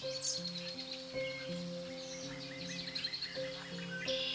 Thank you.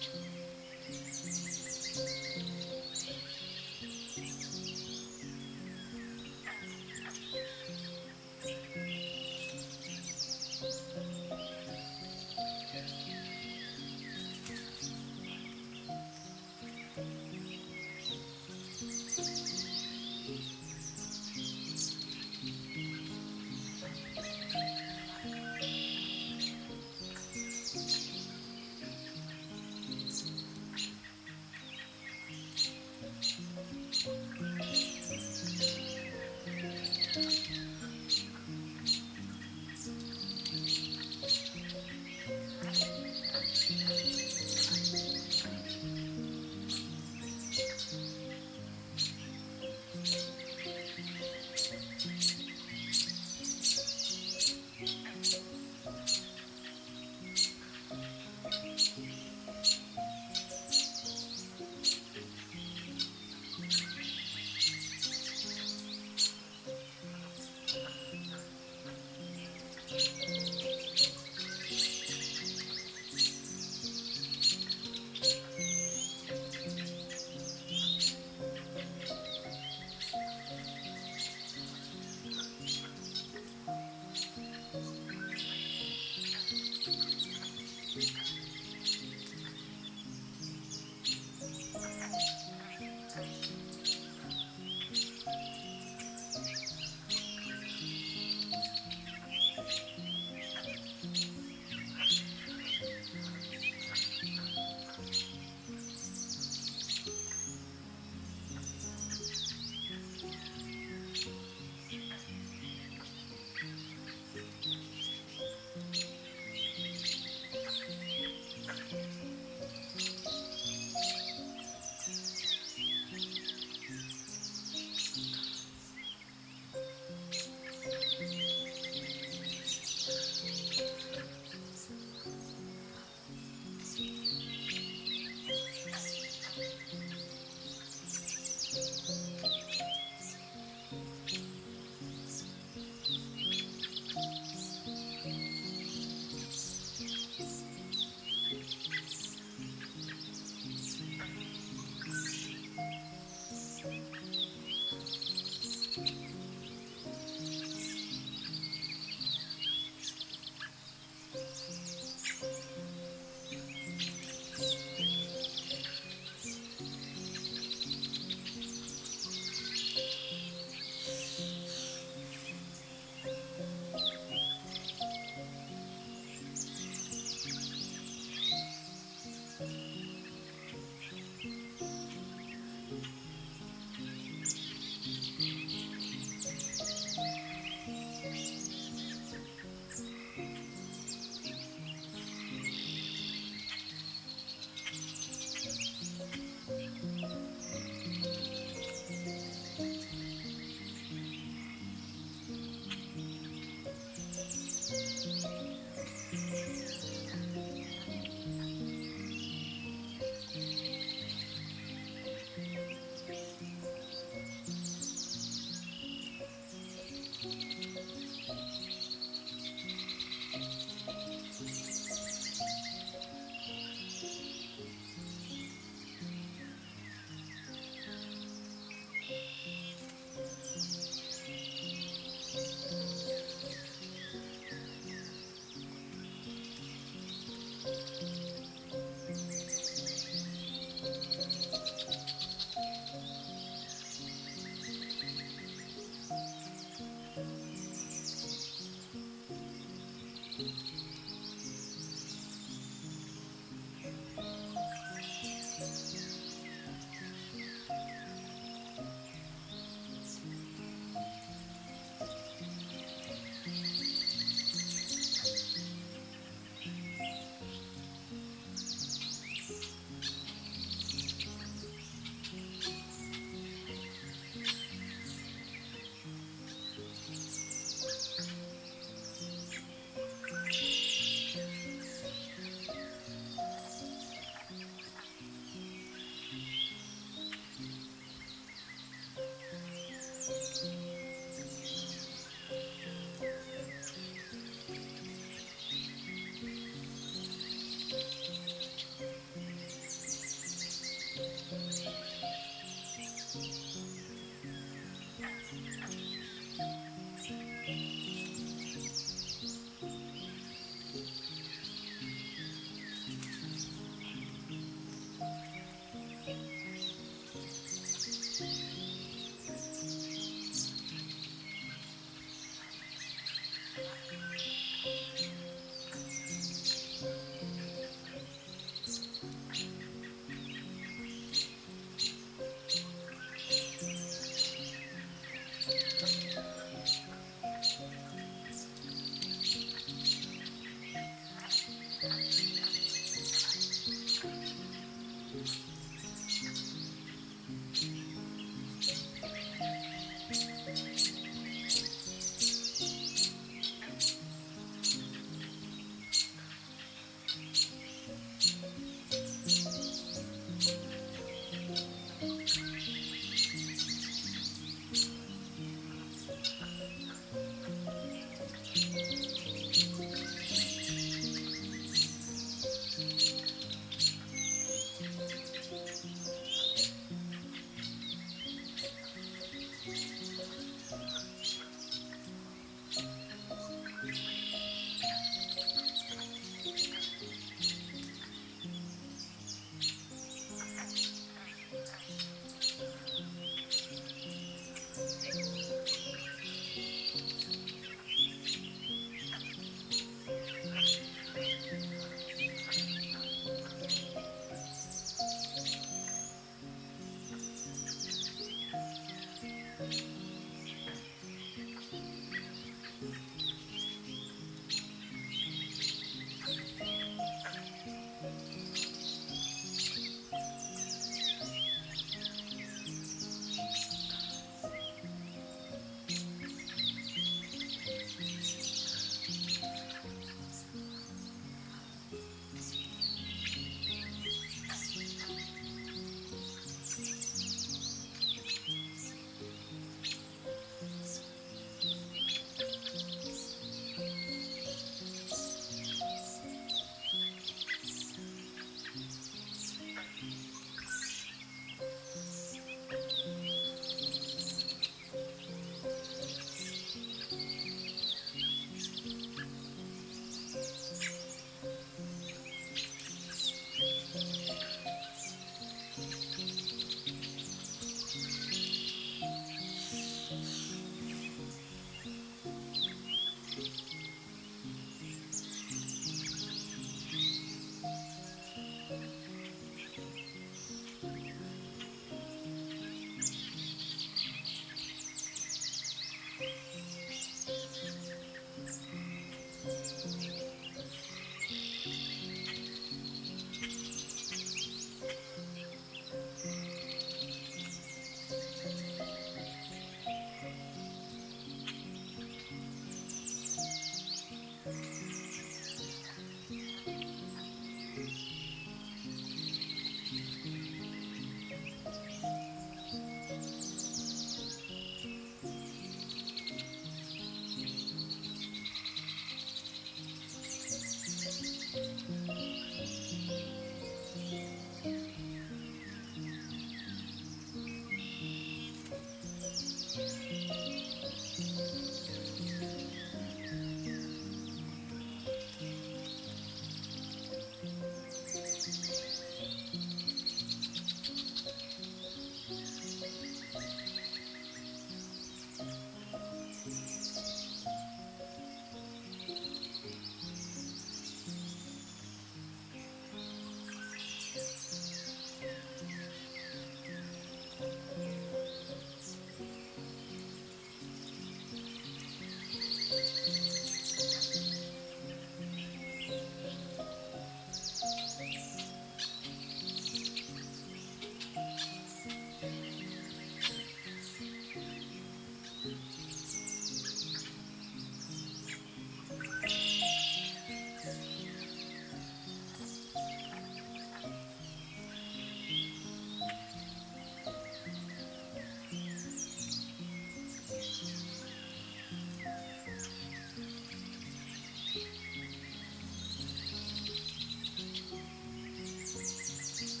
to you.